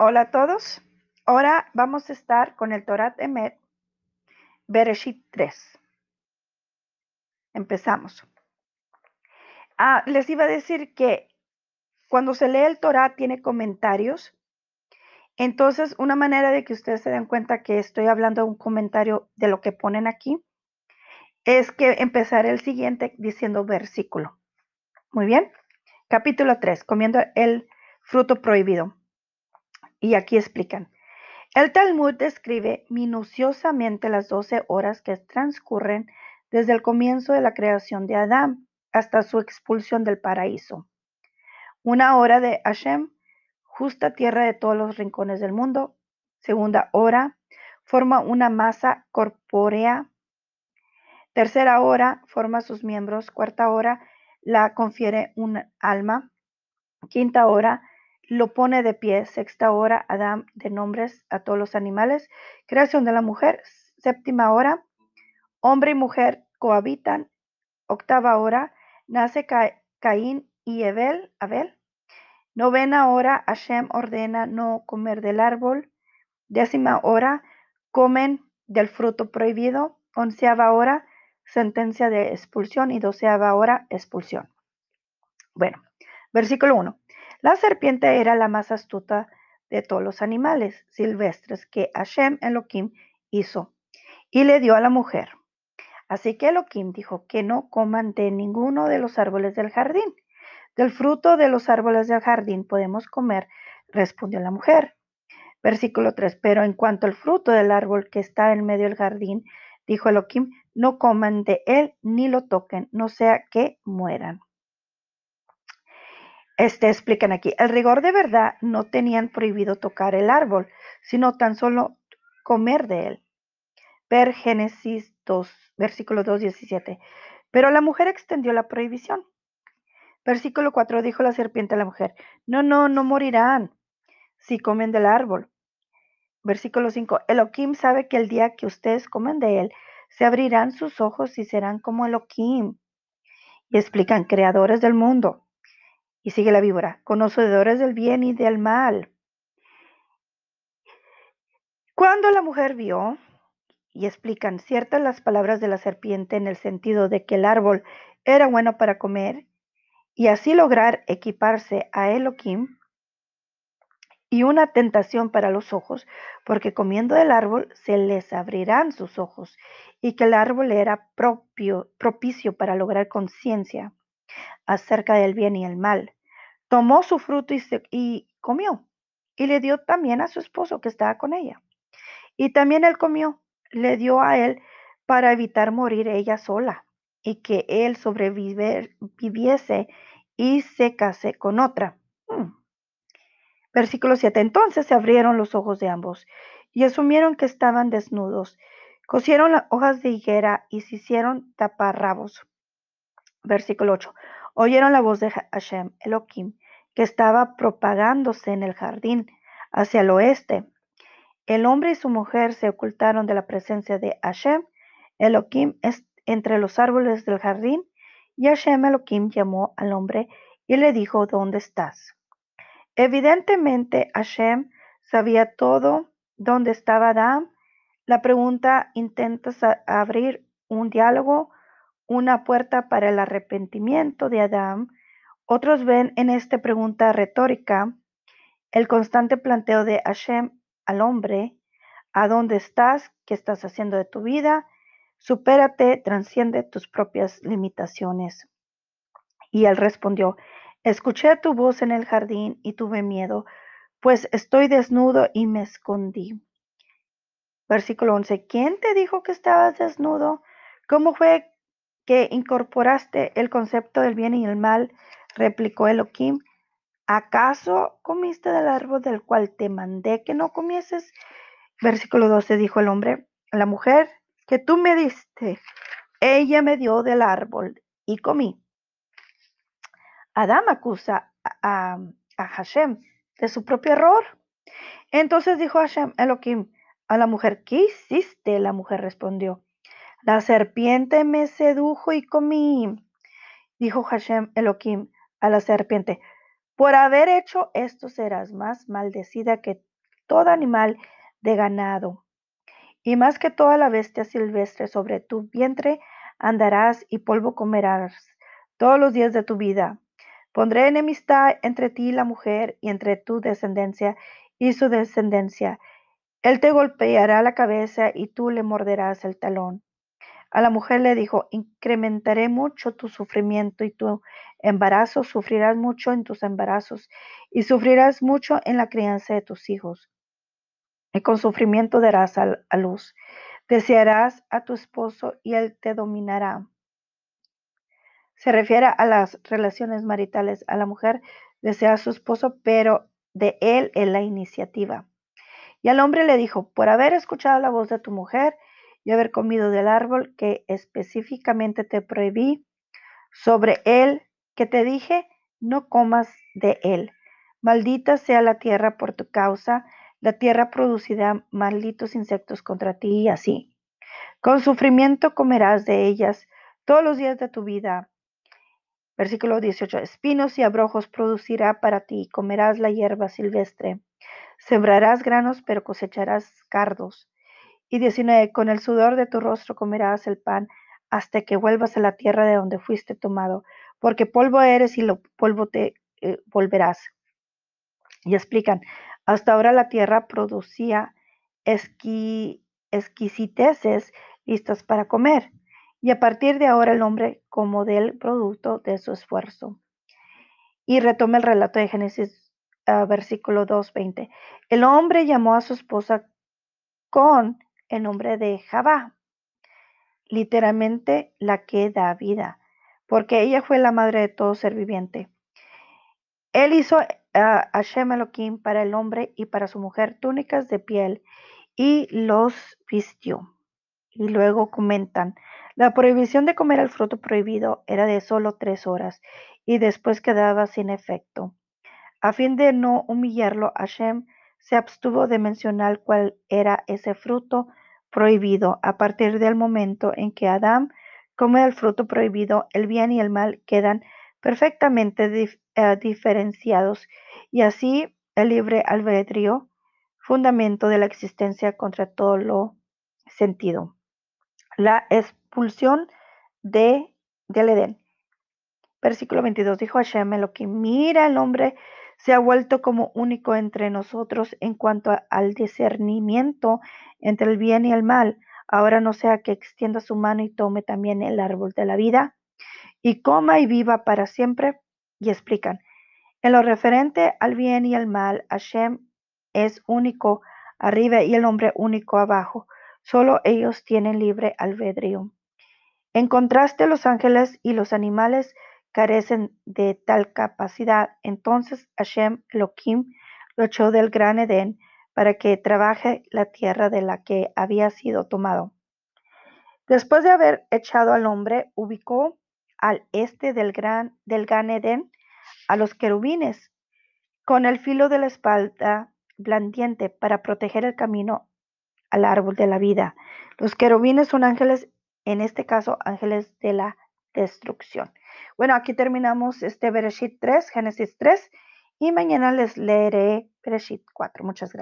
Hola a todos. Ahora vamos a estar con el Torat Emet, Bereshit 3. Empezamos. Ah, les iba a decir que cuando se lee el Torah tiene comentarios. Entonces, una manera de que ustedes se den cuenta que estoy hablando de un comentario de lo que ponen aquí es que empezar el siguiente diciendo versículo. Muy bien. Capítulo 3, comiendo el fruto prohibido. Y aquí explican. El Talmud describe minuciosamente las 12 horas que transcurren desde el comienzo de la creación de Adán hasta su expulsión del paraíso. Una hora de Hashem, justa tierra de todos los rincones del mundo. Segunda hora, forma una masa corpórea. Tercera hora, forma sus miembros. Cuarta hora, la confiere un alma. Quinta hora, lo pone de pie. Sexta hora, Adán de nombres a todos los animales. Creación de la mujer. Séptima hora, hombre y mujer cohabitan. Octava hora, nace Caín y Abel. Abel. Novena hora, Hashem ordena no comer del árbol. Décima hora, comen del fruto prohibido. Onceava hora, sentencia de expulsión. Y doceava hora, expulsión. Bueno, versículo 1. La serpiente era la más astuta de todos los animales silvestres que Hashem Elohim hizo y le dio a la mujer. Así que Elohim dijo que no coman de ninguno de los árboles del jardín. Del fruto de los árboles del jardín podemos comer, respondió la mujer. Versículo 3. Pero en cuanto al fruto del árbol que está en medio del jardín, dijo Elohim, no coman de él ni lo toquen, no sea que mueran este, explican aquí, el rigor de verdad no tenían prohibido tocar el árbol, sino tan solo comer de él. Ver Génesis 2, versículo 2, 17. Pero la mujer extendió la prohibición. Versículo 4 dijo la serpiente a la mujer, no, no, no morirán si comen del árbol. Versículo 5, Elohim sabe que el día que ustedes comen de él, se abrirán sus ojos y serán como Elohim. Y explican, creadores del mundo. Y sigue la víbora, conocedores del bien y del mal. Cuando la mujer vio, y explican ciertas las palabras de la serpiente en el sentido de que el árbol era bueno para comer, y así lograr equiparse a Elohim, y una tentación para los ojos, porque comiendo del árbol se les abrirán sus ojos, y que el árbol era propicio para lograr conciencia acerca del bien y el mal tomó su fruto y, y comió, y le dio también a su esposo que estaba con ella. Y también él comió, le dio a él para evitar morir ella sola, y que él sobreviviese y se case con otra. Hmm. Versículo 7. Entonces se abrieron los ojos de ambos y asumieron que estaban desnudos. Cosieron las hojas de higuera y se hicieron taparrabos. Versículo 8. Oyeron la voz de Hashem, Elohim, que estaba propagándose en el jardín hacia el oeste. El hombre y su mujer se ocultaron de la presencia de Hashem, Elohim, entre los árboles del jardín, y Hashem Elohim llamó al hombre y le dijo, ¿dónde estás? Evidentemente, Hashem sabía todo dónde estaba Adán. La pregunta intenta abrir un diálogo una puerta para el arrepentimiento de Adán. Otros ven en esta pregunta retórica el constante planteo de Hashem al hombre, ¿a dónde estás? ¿Qué estás haciendo de tu vida? Supérate, transciende tus propias limitaciones. Y él respondió, escuché tu voz en el jardín y tuve miedo, pues estoy desnudo y me escondí. Versículo 11, ¿quién te dijo que estabas desnudo? ¿Cómo fue que incorporaste el concepto del bien y el mal, replicó Elohim. ¿Acaso comiste del árbol del cual te mandé que no comieses? Versículo 12 dijo el hombre, la mujer que tú me diste, ella me dio del árbol y comí. Adán acusa a, a Hashem de su propio error. Entonces dijo Hashem, Elohim, a la mujer, ¿qué hiciste? La mujer respondió, la serpiente me sedujo y comí. Dijo Hashem Elohim a la serpiente, por haber hecho esto serás más maldecida que todo animal de ganado. Y más que toda la bestia silvestre sobre tu vientre andarás y polvo comerás todos los días de tu vida. Pondré enemistad entre ti y la mujer y entre tu descendencia y su descendencia. Él te golpeará la cabeza y tú le morderás el talón. A la mujer le dijo, incrementaré mucho tu sufrimiento y tu embarazo, sufrirás mucho en tus embarazos y sufrirás mucho en la crianza de tus hijos. Y con sufrimiento darás a, luz. Desearás a tu esposo y él te dominará. Se refiere a las relaciones maritales. A la mujer desea a su esposo, pero de él es la iniciativa. Y al hombre le dijo, por haber escuchado la voz de tu mujer, y haber comido del árbol que específicamente te prohibí, sobre él que te dije, no comas de él. Maldita sea la tierra por tu causa, la tierra producirá malditos insectos contra ti y así. Con sufrimiento comerás de ellas todos los días de tu vida. Versículo 18. Espinos y abrojos producirá para ti, comerás la hierba silvestre. Sembrarás granos, pero cosecharás cardos. Y 19, con el sudor de tu rostro comerás el pan hasta que vuelvas a la tierra de donde fuiste tomado, porque polvo eres y lo polvo te eh, volverás. Y explican, hasta ahora la tierra producía exquisiteces listas para comer, y a partir de ahora el hombre como del producto de su esfuerzo. Y retoma el relato de Génesis uh, versículo 2.20. El hombre llamó a su esposa con el nombre de Jabá, literalmente la que da vida, porque ella fue la madre de todo ser viviente. Él hizo a Hashem Elohim para el hombre y para su mujer túnicas de piel y los vistió. Y luego comentan, la prohibición de comer el fruto prohibido era de solo tres horas y después quedaba sin efecto. A fin de no humillarlo, Hashem se abstuvo de mencionar cuál era ese fruto prohibido. A partir del momento en que Adán come el fruto prohibido, el bien y el mal quedan perfectamente eh, diferenciados y así el libre albedrío, fundamento de la existencia contra todo lo sentido. La expulsión de, del Edén. Versículo 22 dijo Hashem que mira el hombre se ha vuelto como único entre nosotros en cuanto al discernimiento entre el bien y el mal. Ahora no sea que extienda su mano y tome también el árbol de la vida y coma y viva para siempre. Y explican, en lo referente al bien y al mal, Hashem es único arriba y el hombre único abajo. Solo ellos tienen libre albedrío. En contraste, los ángeles y los animales carecen de tal capacidad. Entonces Hashem Elohim lo echó del gran Edén para que trabaje la tierra de la que había sido tomado. Después de haber echado al hombre, ubicó al este del gran, del gran Edén a los querubines con el filo de la espalda blandiente para proteger el camino al árbol de la vida. Los querubines son ángeles, en este caso ángeles de la destrucción. Bueno, aquí terminamos este Bereshit 3, Génesis 3, y mañana les leeré Bereshit 4. Muchas gracias.